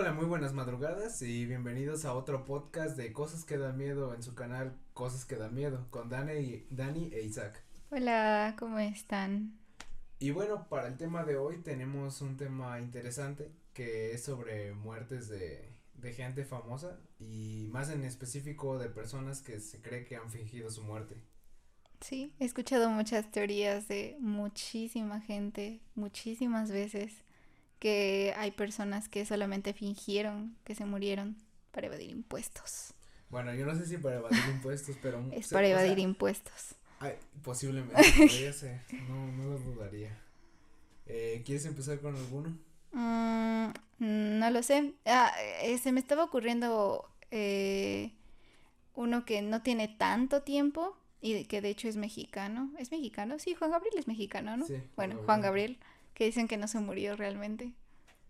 Hola, muy buenas madrugadas y bienvenidos a otro podcast de Cosas que dan miedo en su canal Cosas que dan miedo con Dani, Dani e Isaac. Hola, ¿cómo están? Y bueno, para el tema de hoy tenemos un tema interesante que es sobre muertes de, de gente famosa y más en específico de personas que se cree que han fingido su muerte. Sí, he escuchado muchas teorías de muchísima gente, muchísimas veces, que hay personas que solamente fingieron que se murieron para evadir impuestos. Bueno, yo no sé si para evadir impuestos, pero... Es para evadir impuestos. Ay, posiblemente, podría ser, no, no lo dudaría. Eh, ¿Quieres empezar con alguno? Mm, no lo sé. Ah, eh, se me estaba ocurriendo eh, uno que no tiene tanto tiempo y que de hecho es mexicano. ¿Es mexicano? Sí, Juan Gabriel es mexicano, ¿no? Sí, bueno, Juan Gabriel, que dicen que no se murió realmente.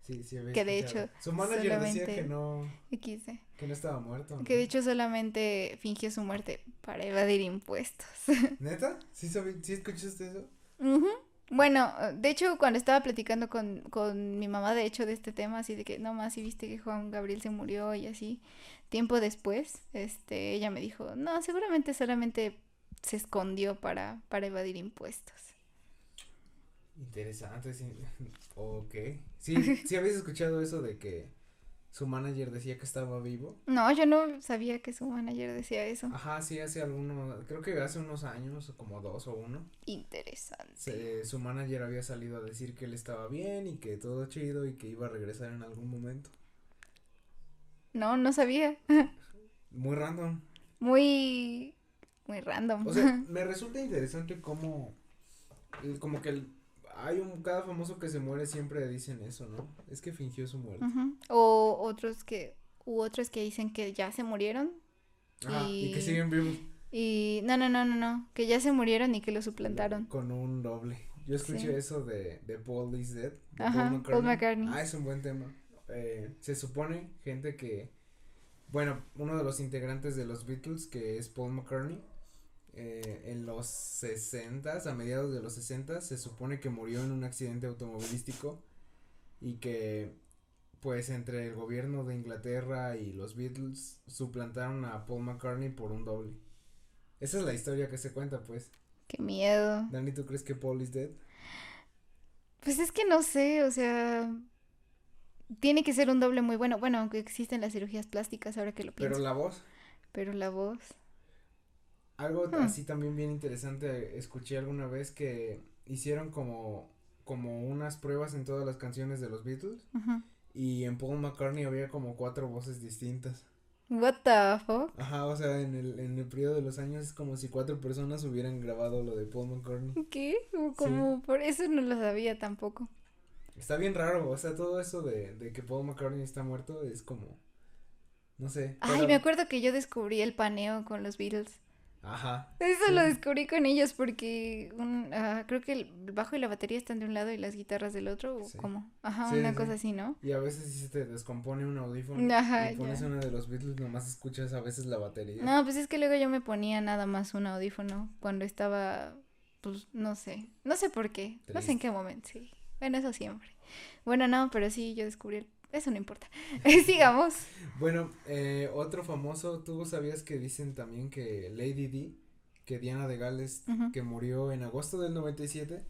Sí, sí, que de hecho su manager decía que no XD, que no estaba muerto. Que de hecho solamente fingió su muerte para evadir impuestos. ¿Neta? ¿Sí, ¿sí escuchaste eso? Bueno, de hecho cuando estaba platicando con, con mi mamá de hecho de este tema, así de que no más si viste que Juan Gabriel se murió y así, tiempo después, este, ella me dijo, no, seguramente solamente se escondió para, para evadir impuestos. Interesante, sí. Ok. Sí, sí habéis escuchado eso de que su manager decía que estaba vivo. No, yo no sabía que su manager decía eso. Ajá, sí, hace algunos, creo que hace unos años, como dos o uno. Interesante. su manager había salido a decir que él estaba bien y que todo chido y que iba a regresar en algún momento. No, no sabía. Muy random. Muy, muy random. O sea, me resulta interesante cómo, como que el hay un cada famoso que se muere siempre dicen eso, ¿no? Es que fingió su muerte. O otros que u otros que dicen que ya se murieron. y... que siguen vivos. Y no, no, no, no, no, que ya se murieron y que lo suplantaron. Con un doble. Yo escuché eso de, de Paul is Dead. Ajá, Paul, McCartney. Ah, es un buen tema. Eh, se supone, gente que, bueno, uno de los integrantes de los Beatles, que es Paul McCartney, eh, en los 60, a mediados de los 60, se supone que murió en un accidente automovilístico y que pues entre el gobierno de Inglaterra y los Beatles suplantaron a Paul McCartney por un doble. Esa es la historia que se cuenta, pues. Qué miedo. Dani, ¿tú crees que Paul is dead? Pues es que no sé, o sea, tiene que ser un doble muy bueno. Bueno, aunque existen las cirugías plásticas ahora que lo pienso. Pero la voz. Pero la voz. Algo hmm. así también bien interesante, escuché alguna vez que hicieron como, como unas pruebas en todas las canciones de los Beatles y en Paul McCartney había como cuatro voces distintas. What the fuck? Ajá, o sea, en el, en el periodo de los años es como si cuatro personas hubieran grabado lo de Paul McCartney. ¿Qué? Como por eso no lo sabía tampoco. Está bien raro, o sea, todo eso de, de que Paul McCartney está muerto es como, no sé. Ay, me acuerdo que yo descubrí el paneo con los Beatles. Ajá. Eso lo descubrí con ellos porque un, uh, creo que el bajo y la batería están de un lado y las guitarras del otro, o como, ajá, una cosa así, ¿no? Y a veces si se te descompone un audífono ajá, y pones uno de los Beatles, nomás escuchas a veces la batería. No, pues es que luego yo me ponía nada más un audífono cuando estaba, pues, no sé, no sé por qué, no sé en qué momento, sí, bueno, eso siempre. Bueno, no, pero sí, yo descubrí el eso no importa. Sigamos. bueno, eh, otro famoso, ¿tú sabías que dicen también que Lady D, que Diana de Gales, que murió en agosto del 97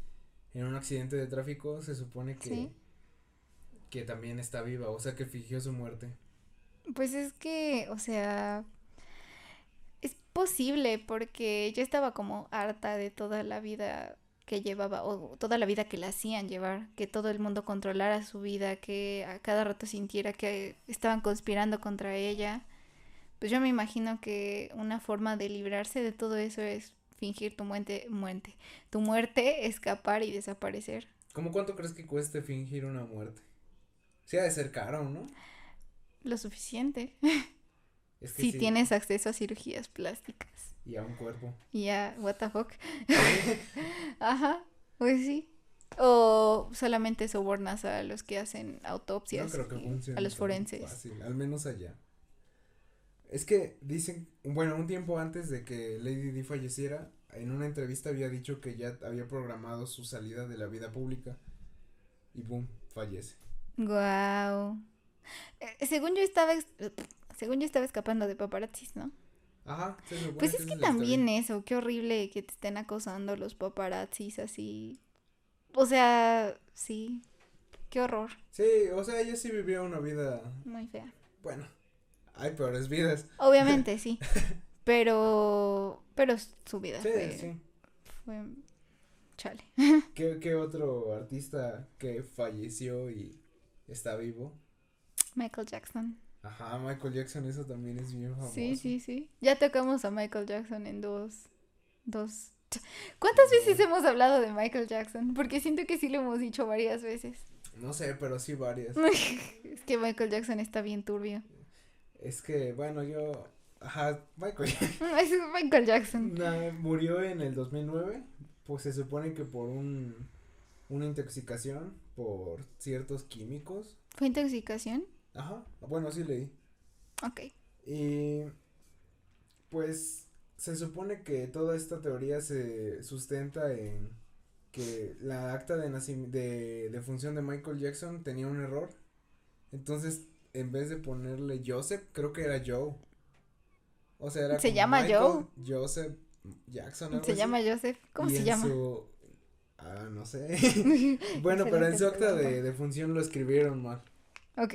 en un accidente de tráfico, se supone que, que también está viva, o sea que fingió su muerte. Pues es que, o sea, es posible porque yo estaba como harta de toda la vida que llevaba, o toda la vida que la hacían llevar, que todo el mundo controlara su vida, que a cada rato sintiera que estaban conspirando contra ella. Pues yo me imagino que una forma de librarse de todo eso es fingir tu muerte, muerte, tu muerte, escapar y desaparecer. ¿Cómo cuánto crees que cueste fingir una muerte? Sí ha de ser caro, ¿no? Lo suficiente. si tienes acceso a cirugías plásticas. Y a un cuerpo. Y a what the fuck. Ajá, pues sí. O solamente sobornas a los que hacen autopsias. No creo que A los forenses. Fácil, al menos allá. Es que dicen, bueno, un tiempo antes de que Lady Di falleciera, en una entrevista había dicho que ya había programado su salida de la vida pública. Y boom, fallece. Wow. Eh, según yo estaba, según yo estaba escapando de paparazzis, ¿no? Ajá, se Pues que es que historia. también eso, qué horrible que te estén acosando los paparazzis así. O sea, sí, qué horror, Sí, o sea, ella sí vivía una vida, muy fea. bueno, hay peores vidas. Obviamente, sí. Pero, pero su vida Sí, fue, sí. fue chale. ¿Qué, ¿Qué otro artista que falleció y está vivo? Michael Jackson. Ajá, Michael Jackson, eso también es bien famoso. Sí, sí, sí. Ya tocamos a Michael Jackson en dos, dos. ¿Cuántas veces hemos hablado de Michael Jackson? Porque siento que sí lo hemos dicho varias veces. No sé, pero sí varias. es que Michael Jackson está bien turbio. Es que, bueno, yo, ajá, Michael Es Michael Jackson. Murió en el 2009, pues se supone que por un, una intoxicación por ciertos químicos. ¿Fue intoxicación? Ajá, bueno, sí leí. Ok. Y pues se supone que toda esta teoría se sustenta en que la acta de de, de función de Michael Jackson tenía un error. Entonces, en vez de ponerle Joseph, creo que era Joe. O sea, era Se llama Michael Joe. Joseph Jackson. algo Se así. llama Joseph. ¿Cómo Y se en llama? su- Ah, no sé. bueno, pero en su acta de, de función lo escribieron mal. Ok.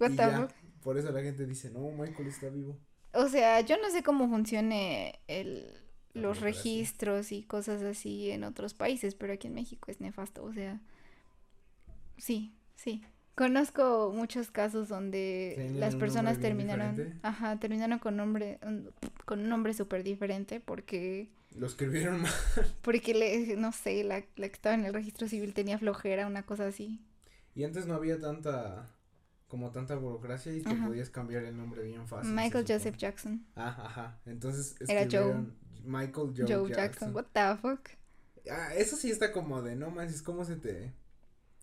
What y the ya, fuck? por eso la gente dice, no, Michael está vivo. O sea, yo no sé cómo funcione el, los registros y cosas así en otros países, pero aquí en México es nefasto. O sea, sí, sí. Conozco muchos casos donde las personas terminaron, diferente. ajá, terminaron con nombre, con un nombre súper diferente porque, Lo escribieron mal. porque le, no sé, la, la que estaba en el registro civil tenía flojera, una cosa así. Y antes no había tanta, como tanta burocracia y te Ajá. podías cambiar el nombre bien fácil. Michael. Joseph Jackson, Ah, ajá. Entonces Era Joe. Michael Joe, Joe, Jackson. Jackson. what the fuck. Ah, eso sí está como de, no manches, ¿cómo se te,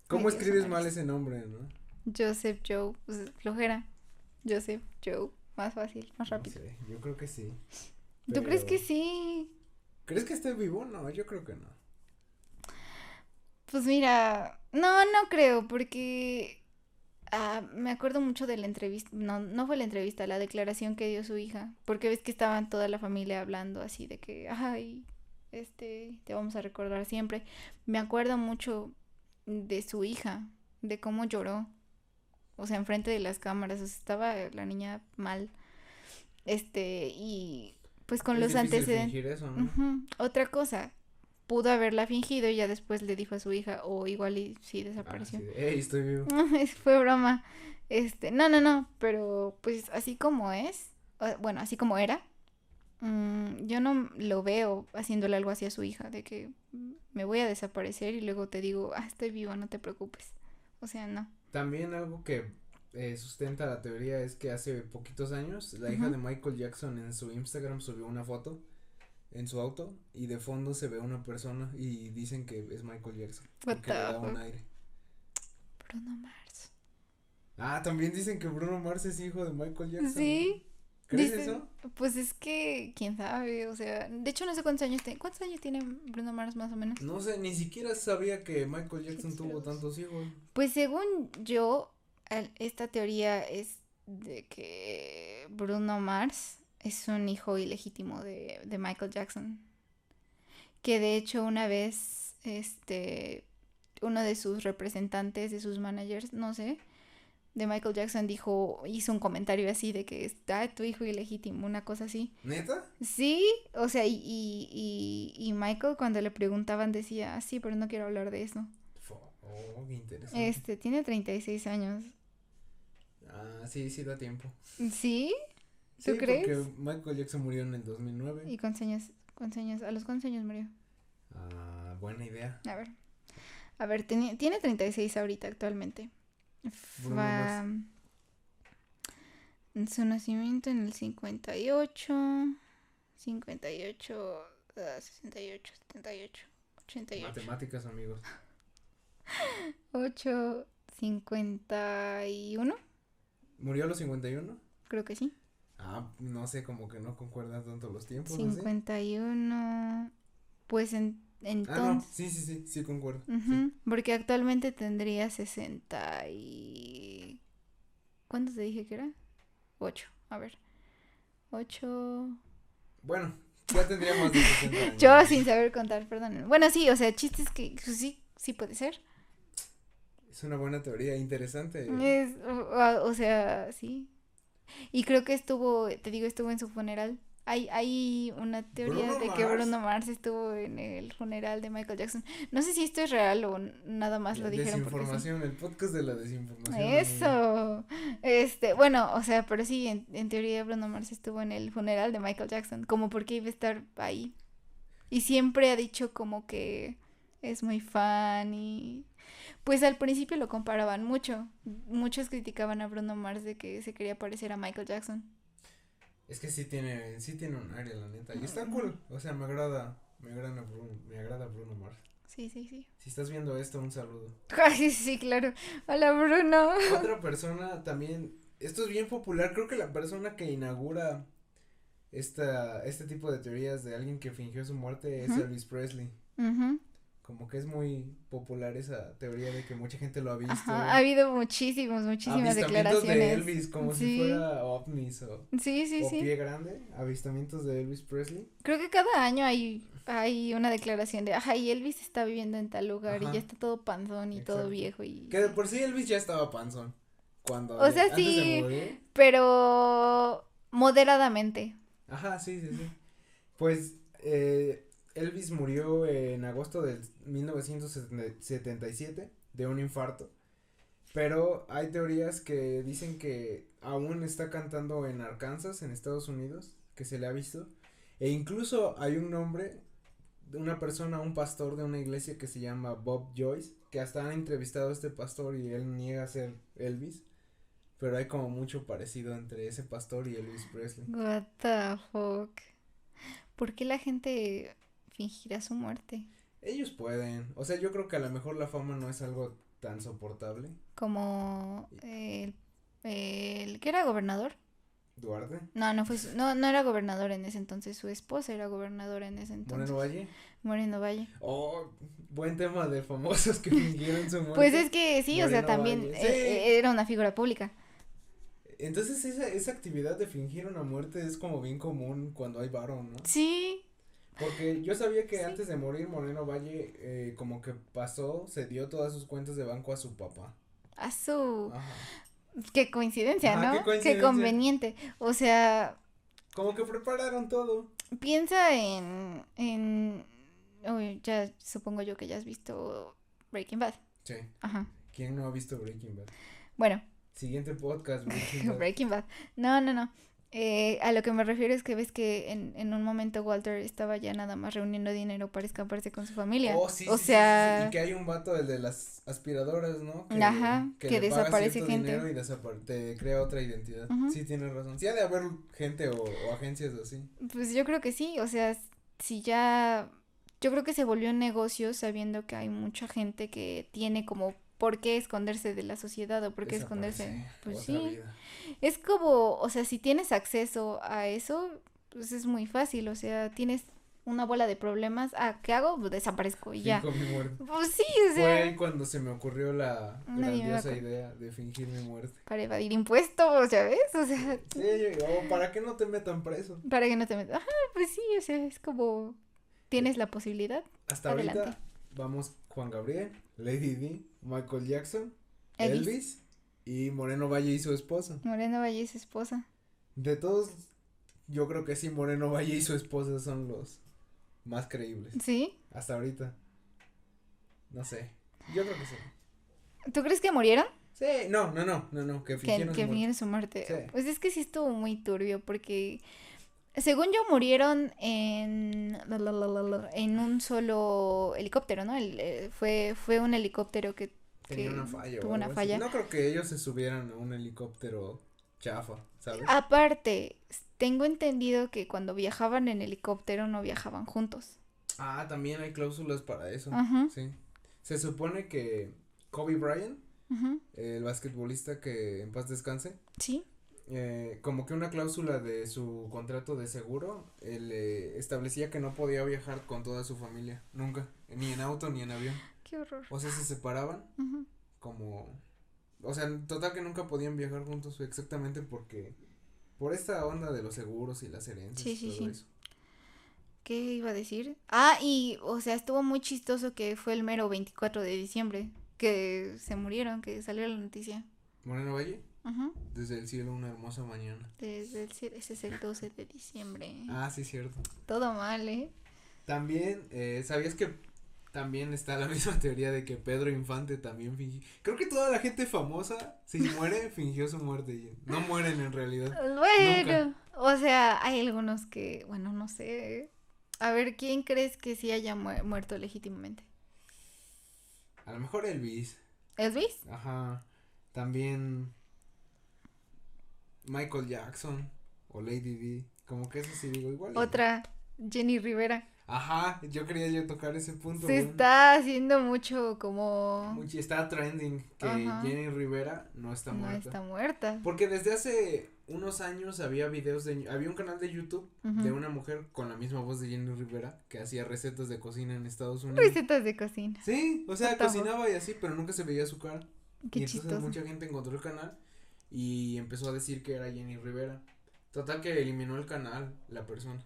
cómo escribes no mal ese nombre, no? Joseph Joe, pues, flojera. Joseph Joe, más fácil, más No rápido. sé, yo creo que sí. ¿Tú crees que sí? ¿Crees que esté vivo? No, yo creo que no. Pues mira, no, no creo, porque ah, me acuerdo mucho de la entrevista, no, no fue la entrevista, la declaración que dio su hija, porque ves que estaban toda la familia hablando así de que, ay, este, te vamos a recordar siempre. Me acuerdo mucho de su hija, de cómo lloró, o sea, enfrente de las cámaras, o sea, estaba la niña mal, este, y pues con Es los antecedentes. eso, ¿no? Otra cosa, pudo haberla fingido y ya después le dijo a su hija, o igual y sí Ah, desapareció. sí Ey, estoy vivo. Fue broma. Este, no, no, no, pero pues así como es, o- bueno, así como era, mm, yo no lo veo haciéndole algo así a su hija, de que me voy a desaparecer y luego te digo, ah, estoy viva, no te preocupes. O sea, no. También algo que eh, sustenta la teoría es que hace poquitos años la hija de Michael Jackson en su Instagram subió una foto en su auto y de fondo se ve una persona y dicen que es Michael Jackson What porque le da un aire. Bruno Mars. Ah, también dicen que Bruno Mars es hijo de Michael Jackson. Sí. ¿Crees Dicen- eso? Pues es que, quién sabe, o sea, de hecho no sé cuántos años tiene, ¿cuántos años tiene Bruno Mars más o menos? No sé, ni siquiera sabía que Michael Jackson Sí, tuvo tantos hijos. Pues según yo, esta teoría es de que Bruno Mars es un hijo ilegítimo de, de Michael Jackson. Que de hecho una vez, este, uno de sus representantes, de sus managers, no sé, de Michael Jackson dijo, hizo un comentario así de que está tu hijo ilegítimo, una cosa así. ¿Neta? Sí, o sea, y, y, y, y Michael cuando le preguntaban decía, ah, sí, pero no quiero hablar de eso. Oh, qué interesante. Este, tiene 36 años. Ah, sí, sí da tiempo. ¿Sí? ¿Tú Sí, crees? porque Michael Jackson murió en el 2009. ¿Y cuántos años, cuántos años, a los cuántos años murió? Ah, buena idea. A ver. A ver, teni- tiene 36 ahorita actualmente. Fa- Su nacimiento en el 58, 58, ah, 68, 78, 88, Matemáticas, amigos. 8, 51, ¿Murió a los 51? creo que sí. Ah, no sé, como que no concuerdan tanto los tiempos. ¿no? 51, pues en, Ah, no, entonces... sí, sí, sí, sí concuerdo. Porque actualmente tendría 64 ¿Cuántos te dije que era? Ocho. A ver. Ocho. Bueno, ya tendríamos de 60 años. Yo sin saber contar, perdón. Bueno, sí, o sea, chistes que pues, sí, sí puede ser. Es una buena teoría, interesante. Es, o, o sea, sí. Y creo que estuvo, te digo, estuvo en su funeral. Hay, hay una teoría Bruno de que Mars. Bruno Mars estuvo en el funeral de Michael Jackson. No sé si esto es real o nada más lo dijeron porque sí. Desinformación, el podcast de la desinformación. Eso. Este, bueno, o sea, pero sí, en, en teoría Bruno Mars estuvo en el funeral de Michael Jackson, como porque iba a estar ahí. Y siempre ha dicho como que es muy fan y pues al principio lo comparaban mucho. Muchos criticaban a Bruno Mars de que se quería parecer a Michael Jackson. Es que sí tiene, sí tiene un área, la neta. Y está cool. O sea, me agrada, me agrada Bruno, me agrada Bruno Mars. Sí, sí, sí. Si estás viendo esto, un saludo. Ay, sí, claro. Hola, Bruno. Otra persona también, esto es bien popular, creo que la persona que inaugura esta, este tipo de teorías de alguien que fingió su muerte es. Elvis Presley. Ujú. Como que es muy popular esa teoría de que mucha gente lo ha visto. Ajá, ha habido muchísimos, muchísimas avistamientos declaraciones. de Elvis, como Sí. si fuera ovnis o, Sí, sí, o sí. pie grande, avistamientos de Elvis Presley. Creo que cada año hay, hay una declaración de, ajá, y Elvis está viviendo en tal lugar y ya está todo panzón y todo viejo y... Que de por sí Elvis ya estaba panzón. Cuando O sea, antes sí. morir. Pero moderadamente. Ajá, sí, sí, sí. Pues eh, Elvis murió en agosto del 1977 de un infarto. Pero hay teorías que dicen que aún está cantando en Arkansas, en Estados Unidos, que se le ha visto. E incluso hay un nombre de una persona, un pastor de una iglesia que se llama Bob Joyce, que hasta han entrevistado a este pastor y él niega ser Elvis. Pero hay como mucho parecido entre ese pastor y Elvis Presley. What the fuck. ¿Por qué la gente fingirá su muerte? Ellos pueden. O sea, yo creo que a lo mejor la fama no es algo tan soportable. Como el, el que era gobernador. Duarte, No, no fue su- no, no era gobernador en ese entonces, su esposa era gobernadora en ese entonces. Moreno Valle. Moreno Valle. Oh, buen tema de famosos que fingieron su muerte. Pues es que sí, o sea, también eh, sí. eh, era una figura pública. Entonces esa, esa actividad de fingir una muerte es como bien común cuando hay varón, ¿no? Sí, Porque yo sabía que Sí. antes de morir Moreno Valle eh, como que pasó, se dio todas sus cuentas de banco a su papá. a su... Ajá. Qué coincidencia, Ajá, ¿no? qué conveniente. O sea, Como que prepararon todo. piensa en... en uy, ya supongo yo que ya has visto Breaking Bad. Sí. Ajá. ¿Quién no ha visto Breaking Bad? Bueno, Siguiente podcast, Breaking Bad. Breaking Bad. No, no, no. Eh, a lo que me refiero es que ves que en, en un momento Walter estaba ya nada más reuniendo dinero para escaparse con su familia. Oh, sí, o sí, sea, sí, Y que hay un vato, el de las aspiradoras, ¿no? Que, Ajá, que paga desaparece gente. dinero y te crea otra identidad. Sí, tienes razón. Sí, ha de haber gente o, o agencias así. pues yo creo que sí. O sea, si ya. Yo creo que se volvió un negocio sabiendo que hay mucha gente que tiene como por qué esconderse de la sociedad o por qué esconderse. Pues sí. vida. Es como, o sea, si tienes acceso a eso, pues es muy fácil. O sea, tienes una bola de problemas. Ah, ¿qué hago? Pues desaparezco y ya. Mi muerte. Pues sí, o Fue sea, ahí cuando se me ocurrió la Nadie grandiosa idea de fingir mi muerte. para evadir impuestos, ¿ya ves? O sea, Sí, o para que no te metan preso. para que no te metas. Ajá, pues sí, o sea, es como tienes la posibilidad. Hasta Adelante. ahorita vamos Juan Gabriel, Lady D, Michael Jackson, Elvis. Elvis y Moreno Valle y su esposa. Moreno Valle es esposa. De todos, yo creo que sí, Moreno Valle y su esposa son los más creíbles. ¿Sí? Hasta ahorita. No sé. Yo creo que sí. ¿Tú crees que murieron? Sí, no, no, no, no, no, que fingieron que su muerte. fingieron su muerte. Sí. Pues es que sí estuvo muy turbio porque según yo murieron en la, la, la, la, la, en un solo helicóptero, ¿no? El, eh, fue fue un helicóptero que Tenía que una falla. o tuvo una falla. No creo que ellos se subieran a un helicóptero chafa, ¿sabes? aparte tengo entendido que cuando viajaban en helicóptero no viajaban juntos. Ah, también hay cláusulas para eso. Ajá. Sí. Se supone que Kobe Bryant, el basquetbolista que en paz descanse, Sí. Eh, como que una cláusula de su contrato de seguro él, eh, establecía que no podía viajar con toda su familia, nunca, ni en auto ni en avión. Qué horror. O sea, se separaban como o sea, total que nunca podían viajar juntos exactamente porque, por esta onda de los seguros y las herencias Sí, y sí, todo sí. eso. ¿Qué iba a decir? Ah, y, o sea, estuvo muy chistoso que fue el mero 24 de diciembre que se murieron, que salió la noticia. Moreno Valle, Ajá. desde el cielo una hermosa mañana. Desde el, cie- ese es el 12 de diciembre. Ah, sí, cierto. Todo mal, ¿eh? También, eh, ¿sabías que también está la misma teoría de que Pedro Infante también fingió? Creo que toda la gente famosa, si muere, fingió su muerte. No mueren en realidad. Bueno, o sea, hay algunos que, bueno, no sé. ¿eh? A ver, ¿quién crees que sí haya mu- muerto legítimamente? A lo mejor Elvis. ¿Elvis? Ajá. También Michael Jackson o Lady D. Como que eso sí digo igual. Otra, Jenny Rivera. Ajá, yo quería yo tocar ese punto. Se bueno. está haciendo mucho como... Muchi- está trending que Ajá. Jenny Rivera no está no muerta. está muerta. Porque desde hace unos años había videos de había un canal de YouTube de una mujer con la misma voz de Jenny Rivera que hacía recetas de cocina en Estados Unidos. Recetas de cocina. Sí, o sea, cocinaba y así, pero nunca se veía su cara. Qué y entonces chistoso. mucha gente encontró el canal y empezó a decir que era Jenny Rivera. Total que eliminó el canal la persona.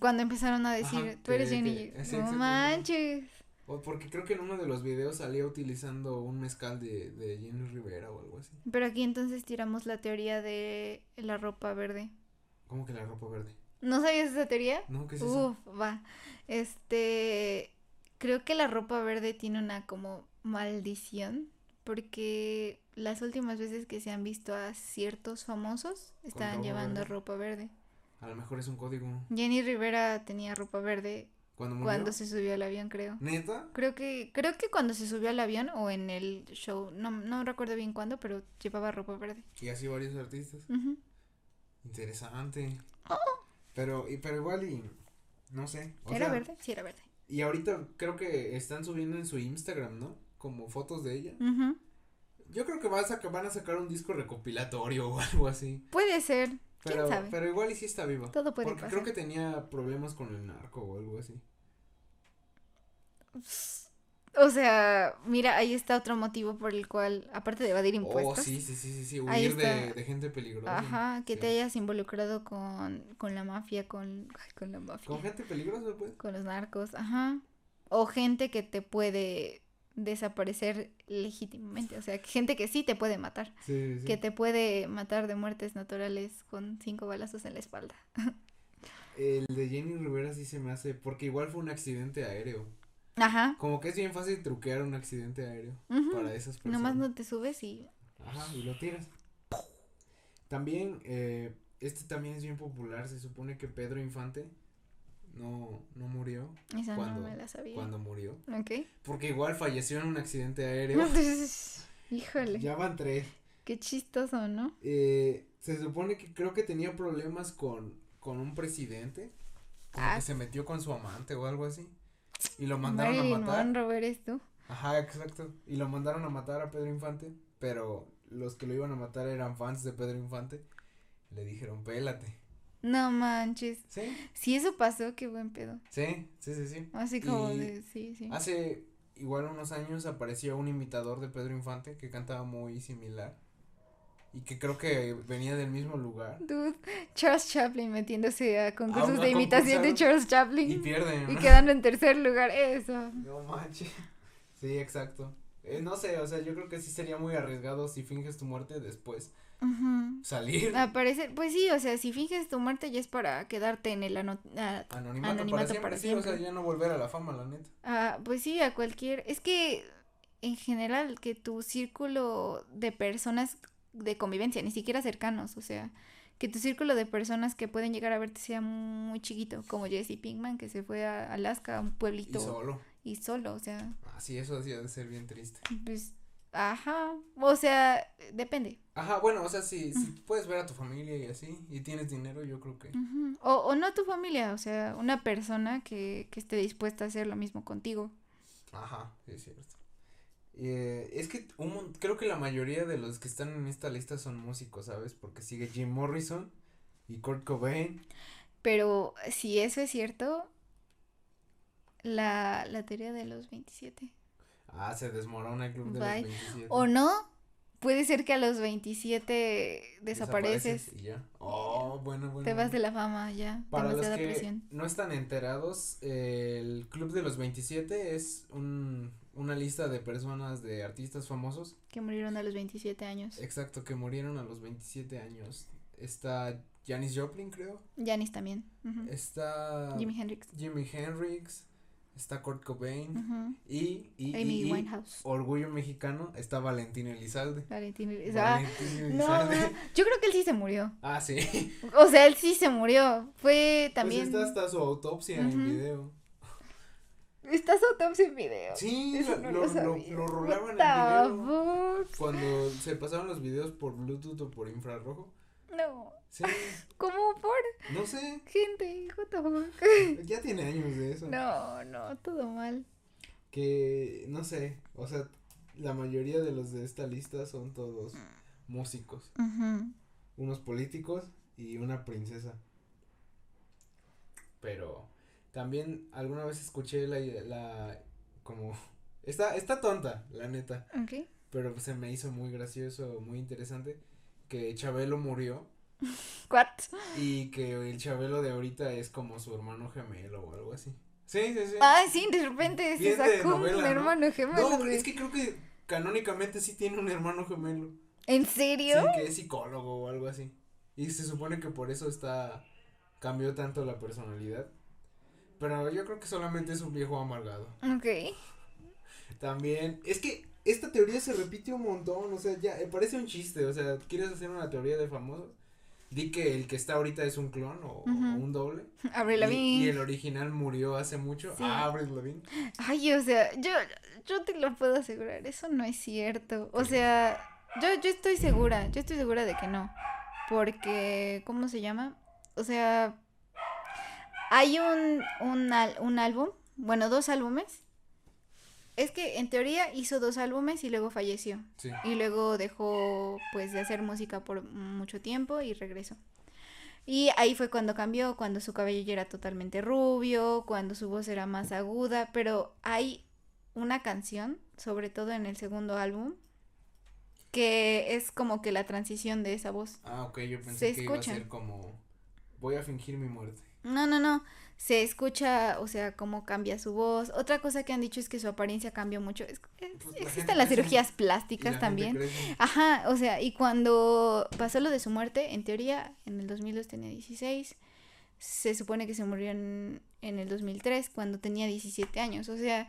Cuando empezaron a decir, Ajá, tú eres que- Jenny. que- sí, no manches. O porque creo que en uno de los videos salía utilizando un mezcal de, de Jenny Rivera o algo así. Pero aquí entonces tiramos la teoría de la ropa verde. ¿Cómo que la ropa verde? ¿No sabías esa teoría? No, ¿qué es eso? Uf, va. Este, creo que la ropa verde tiene una como maldición porque las últimas veces que se han visto a ciertos famosos estaban llevando verde? ropa verde. A lo mejor es un código. Jenny Rivera tenía ropa verde cuando se subió al avión, creo. ¿Neta? Creo que creo que cuando se subió al avión o en el show, no no recuerdo bien cuándo, pero llevaba ropa verde. Y así varios artistas. Interesante. Pero, y, pero igual y, no sé. o ¿Era sea, verde? Sí, era verde. Y ahorita creo que están subiendo en su Instagram, ¿no? Como fotos de ella. Ujú. Yo creo que van a, sacar, van a sacar un disco recopilatorio o algo así. Puede ser. Pero, sabe? pero igual y sí está viva. Todo puede Porque pasar. creo que tenía problemas con el narco o algo así. O sea, mira, ahí está otro motivo por el cual, aparte de evadir Oh, impuestos, sí, sí, sí, sí, sí. Ahí Huir de, gente peligrosa. ajá, que Sí. te hayas involucrado con, con la mafia, con, ay, con la mafia, Con gente peligrosa, pues. con los narcos, ajá, o gente que te puede desaparecer legítimamente, o sea, gente que sí te puede matar, Sí, sí, que te puede matar de muertes naturales con cinco balazos en la espalda. El de Jenny Rivera sí se me hace, porque igual fue un accidente aéreo. Ajá. Como que es bien fácil truquear un accidente aéreo para esas personas. Nomás no te subes y Ajá, y lo tiras. También, eh, este también es bien popular, se supone que Pedro Infante no, no murió no me la sabía. cuando murió. Ok. Porque igual falleció en un accidente aéreo. Híjole, ya van tres. qué chistoso, ¿no? Eh, se supone que creo que tenía problemas con, con un presidente. Como Ah. que se metió con su amante o algo así. Y lo mandaron Marilyn a matar. Monroe eres tú. Ajá, exacto. Y lo mandaron a matar a Pedro Infante. Pero los que lo iban a matar eran fans de Pedro Infante. Le dijeron, pélate. No manches. Sí, Si eso pasó, qué buen pedo. sí, sí, sí, sí. Así como Y de, sí, sí. Hace igual unos años apareció un imitador de Pedro Infante que cantaba muy similar. Y que creo que venía del mismo lugar. Dude, Charles Chaplin metiéndose a concursos una de imitación de Charles Y Chaplin pierden. y quedando en tercer lugar. Eso. No manches. Sí, exacto. Eh, no sé, o sea, yo creo que sí sería muy arriesgado si finges tu muerte después Ujú. salir. Aparecer, pues sí, o sea, si finges tu muerte ya es para quedarte en el ano- ah, Anonimato, Anonimato para siempre, para sí, o sea, siempre. ya no volver a la fama, la neta. ah, pues sí, a cualquier, es que en general que tu círculo de personas de convivencia, ni siquiera cercanos, o sea, que tu círculo de personas que pueden llegar a verte sea muy chiquito, como Jesse Pinkman que se fue a Alaska, a un Y pueblito solo. y solo, o sea, Ah, sí, eso hacía de ser bien triste. pues, ajá, o sea, depende. Ajá, bueno, o sea, si, si puedes ver a tu familia y así, y tienes dinero, yo creo que. O, o no tu familia, o sea, una persona que, que esté dispuesta a hacer lo mismo contigo. Ajá, sí, es cierto. Eh, es que un creo que la mayoría de los que están en esta lista son músicos, ¿sabes? Porque sigue Jim Morrison y Kurt Cobain. Pero si eso es cierto, la, la teoría de los 27. Ah, se desmorona el club de Bye. los 27. O no, puede ser que a los 27 desapareces. Y ya. Oh, bueno, bueno. Te vas de la fama, ya. Para los que no están enterados, el Club de los 27 es un, una lista de personas, de artistas famosos. Que murieron a los 27 años. Exacto, que murieron a los 27 años. Está Janis Joplin, creo. Janis también. Está. Jimi Hendrix. Jimi Hendrix está Kurt Cobain y, y, Amy Winehouse. Orgullo Mexicano está Valentín Elizalde. Valentín, Elizalde. No, yo creo que él sí se murió. Ah, sí. O sea, él sí se murió. Fue también. Pues está hasta su autopsia en video. Está su autopsia en video. Sí, lo, lo, lo, rolaban en video. Cuando se pasaron los videos por Bluetooth o por infrarrojo. No. Sí. ¿Cómo por? No sé. Gente, Ya tiene años de eso. No, no, todo mal. Que, no sé, o sea, la mayoría de los de esta lista son todos músicos. Unos políticos y una princesa. Pero también alguna vez escuché la, la como, está, está tonta, la neta. Ok. Pero se me hizo muy gracioso, muy interesante, que Chabelo murió ¿What? Y que el Chabelo de ahorita es como su hermano gemelo o algo así. Sí, sí, sí. Ay, sí, de repente se sacó un hermano gemelo. No, es que creo que canónicamente sí tiene un hermano gemelo. ¿En serio? Sí, que es psicólogo o algo así. Y se supone que por eso está, cambió tanto la personalidad. Pero yo creo que solamente es un viejo amargado. Ok. También, es que esta teoría se repite un montón, o sea, ya, eh, parece un chiste, o sea, ¿quieres hacer una teoría de famosos? Di que el que está ahorita es un clon o, un doble. Avril Lavigne. Y, el original murió hace mucho. Ah, Avril Lavigne. Ay, o sea, yo, yo te lo puedo asegurar, eso no es cierto. O sea, yo, yo estoy segura, yo estoy segura de que no. Porque, ¿cómo se llama? O sea, hay un, un, un álbum, bueno, dos álbumes es que en teoría hizo dos álbumes y luego falleció. Sí. Y luego dejó pues de hacer música por mucho tiempo y regresó. Y ahí fue cuando cambió, cuando su cabello ya era totalmente rubio, cuando su voz era más aguda, pero hay una canción, sobre todo en el segundo álbum, que es como que la transición de esa voz. Ah, ok, yo pensé que iba a ser como voy a fingir mi muerte. No, no, no se escucha, o sea, cómo cambia su voz. Otra cosa que han dicho es que su apariencia cambió mucho. Es, pues existen las cirugías plásticas también. Ajá, o sea, y cuando pasó lo de su muerte, en teoría, en el 2002 tenía 16. Se supone que se murió en, en el 2003, cuando tenía 17 años. O sea,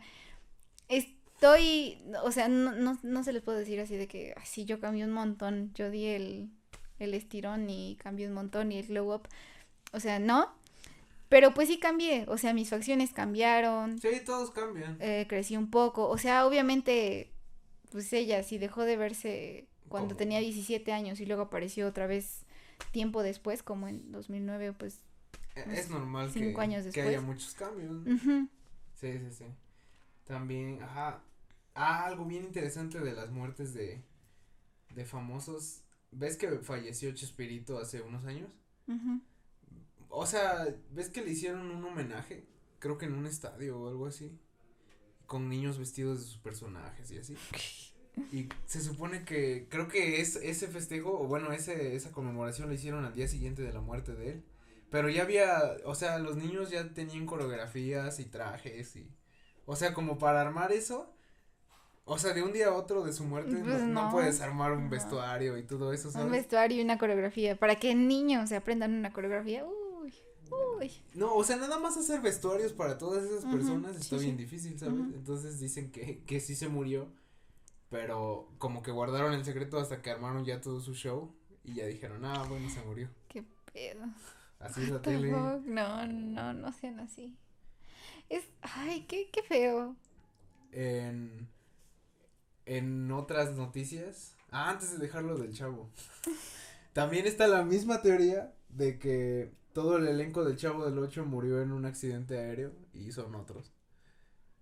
estoy, o sea, no, no, no se les puedo decir así de que así yo cambié un montón. Yo di el, el estirón y cambié un montón y el glow up. O sea, no, pero pues sí cambié, o sea, mis facciones cambiaron. Sí, todos cambian. Eh, crecí un poco, o sea, obviamente, pues ella sí dejó de verse cuando tenía 17 años y luego apareció otra vez tiempo después, como en 2009, pues. E, es normal cinco que, años después. que haya muchos cambios. Sí, sí, sí. También, ajá. Ah, algo bien interesante de las muertes de, de famosos. ¿Ves que falleció Chespirito hace unos años? Ajá. O sea, ¿ves que le hicieron un homenaje? Creo que en un estadio o algo así. Con niños vestidos de sus personajes y así. Y se supone que, creo que es ese festejo, o bueno, ese, esa conmemoración lo hicieron al día siguiente de la muerte de él. Pero ya había, o sea, los niños ya tenían coreografías y trajes y, o sea, como para armar eso, o sea, de un día a otro de su muerte pues no, puedes armar un vestuario y todo eso, ¿sabes? Un vestuario y una coreografía, para que niños se aprendan una coreografía, uh, no, o sea, nada más hacer vestuarios para todas esas personas está bien difícil, ¿sabes? Entonces dicen que, que sí se murió, pero como que guardaron el secreto hasta que armaron ya todo su show y ya dijeron, ah, bueno, se murió. Qué pedo. Así es la tele. No, no, no sean así. Es, ay, qué, qué feo. En, en otras noticias, ah, antes de dejarlo del chavo, también está la misma teoría de que todo el elenco del Chavo del Ocho murió en un accidente aéreo y son otros.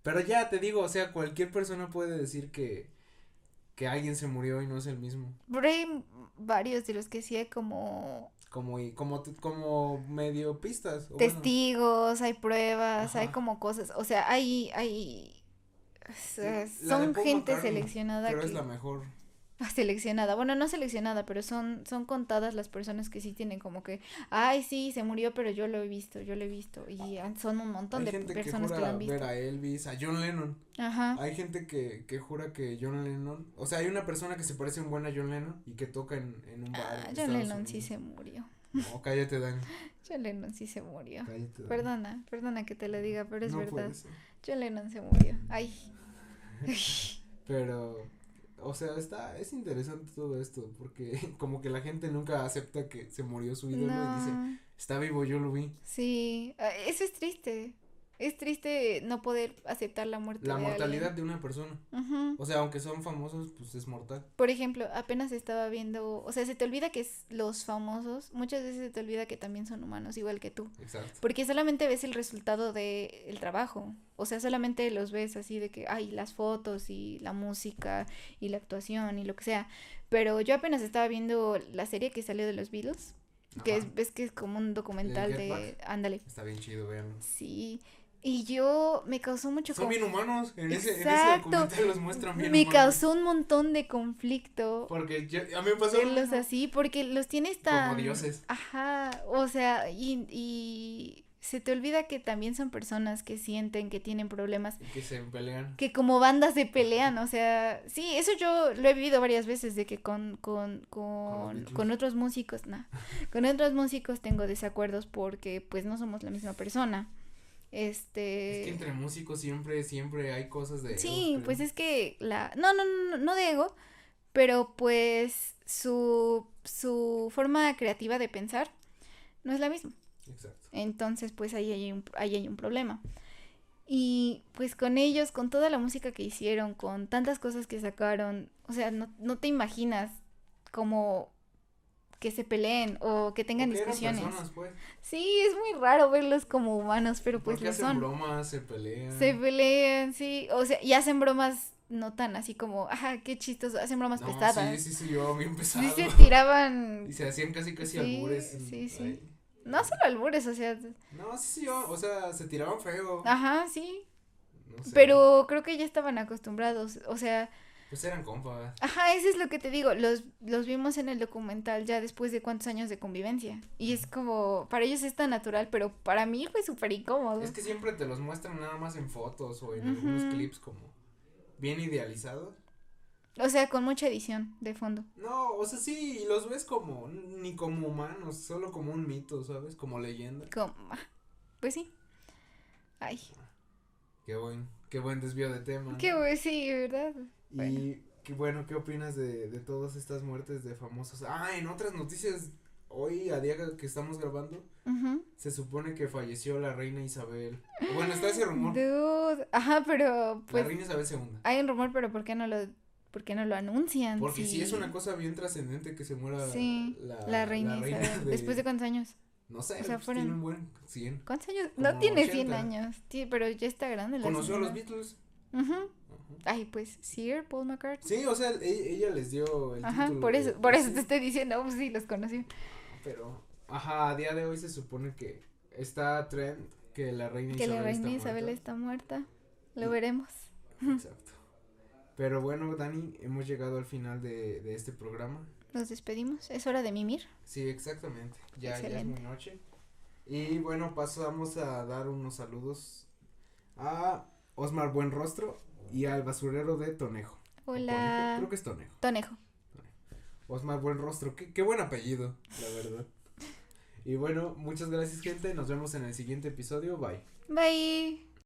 Pero ya te digo, o sea, cualquier persona puede decir que, que alguien se murió y no es el mismo. Pero hay varios de los que sí hay como... Como, y, como, como medio pistas. Testigos, hay pruebas, hay como cosas, o sea, hay, hay, son gente seleccionada. Pero es la mejor. seleccionada. Bueno, no seleccionada, pero son, son contadas las personas que sí tienen como que, ay, sí, se murió, pero yo lo he visto, yo lo he visto. Y son un montón Hay de gente personas que, que, jura lo han visto. ver a Elvis, a John Lennon. Ajá. Hay gente que, que jura que John Lennon, o sea, hay una persona que se parece un buen a John Lennon y que toca en, en un bar. Ah, John Estados Lennon sí Unidos. se murió. No, cállate, Dani. John Lennon sí se murió. Cállate. Perdona, perdona que te lo diga, pero es no verdad. John Lennon se murió. Ay. Pero, o sea, está, es interesante todo esto, porque como que la gente nunca acepta que se murió su ídolo y dice, está vivo, yo lo vi. Sí, ah, eso es triste. Es triste no poder aceptar la muerte La de mortalidad de una persona. O sea, aunque son famosos, pues es mortal. Por ejemplo, apenas estaba viendo, o sea, se te olvida que es los famosos, muchas veces se te olvida que también son humanos, igual que tú, Exacto. porque solamente ves el resultado de el trabajo, o sea, solamente los ves así de que, ay, las fotos y la música y la actuación y lo que sea, pero yo apenas estaba viendo la serie que salió de los Beatles, que Ajá. es, ves que es como un documental de, ándale, Está bien chido, vean. sí, y yo me causó mucho Son bien humanos. En ese, en ese Exacto. documental los muestran bien me humanos. causó un montón de conflicto Porque yo- a mí me pasó. verlos así porque los tienes tan Como dioses. ajá o sea y, y se te olvida que también son personas que sienten que tienen problemas Y que se pelean. que como bandas se pelean o sea sí eso yo lo he vivido varias veces de que con con con, con otros músicos no con otros músicos tengo desacuerdos porque pues no somos la misma persona este Es que entre músicos siempre, siempre hay cosas de. Sí, pues es que la no no no no de ego, pero pues su su forma creativa de pensar no es la misma. Exacto. Entonces, pues ahí hay un ahí hay un problema. Y pues con ellos, con toda la música que hicieron, con tantas cosas que sacaron, o sea, no, no te imaginas como que se peleen o que tengan Porque eran discusiones. personas, pues. Sí, es muy raro verlos como humanos, pero pues lo hacen son. bromas, se pelean. Se pelean, sí. O sea, y hacen bromas no tan así como, ajá, qué chistoso. Hacen bromas no, pesadas. Sí, sí, sí, yo bien pesado. Sí se tiraban. Y se hacían casi, casi Sí, albures. sí, sí. ahí. No solo albures, o sea. No, sí, sí, yo, o sea, se tiraban feo. Ajá, sí. No sé. Pero creo que ya estaban acostumbrados. O sea, Pues eran compas. ajá, eso es lo que te digo. Los, los vimos en el documental ya después de cuántos años de convivencia. Y es como, para ellos es tan natural, pero para mí fue súper incómodo. Es que siempre te los muestran nada más en fotos o en algunos Ujú. clips como bien idealizados. O sea, con mucha edición de fondo. No, o sea, sí, y los ves como, ni como humanos, solo como un mito, ¿sabes? Como leyenda. Como, ah, pues sí. Ay, Qué buen, qué buen desvío de tema. qué bueno, sí, ¿verdad? Y bueno. qué bueno, ¿qué opinas de, de todas estas muertes de famosos? Ah, en otras noticias, hoy a día que estamos grabando, se supone que falleció la reina Isabel. Bueno, está ese rumor. Dude, ajá, pero pues la reina Isabel II. hay un rumor, pero ¿por qué no lo, por qué no lo anuncian? Porque sí. Si- es una cosa bien trascendente que se muera Sí, la, la reina la Isabel. ¿Después de cuántos años? No sé, o sea, pues, fueron- tiene un buen 100. ¿Cuántos años? Como No tiene 100 80. años, sí, pero ya está grande la Conoció a los. Beatles. Ajá. Ay, pues Sir Paul McCartney. Sí, o sea, e- ella les dio el Ajá, título por eso, por eso sí, te estoy diciendo, pues sí, los conocí. Pero, ajá, a día de hoy se supone que está trend que la reina Que Isabel la reina está Isabel muerta. está muerta. Lo veremos. Exacto. Pero bueno, Dani, hemos llegado al final de, de este programa. Nos despedimos. Es hora de mimir. Sí, exactamente. Ya, ya es muy noche. Y bueno, pasamos a dar unos saludos a Osmar Buenrostro y al basurero de Tonejo. Hola. Creo que es Tonejo. Tonejo. Osmar Buenrostro, qué, qué buen apellido, la verdad. Y bueno, muchas gracias gente, nos vemos en el siguiente episodio, bye. Bye.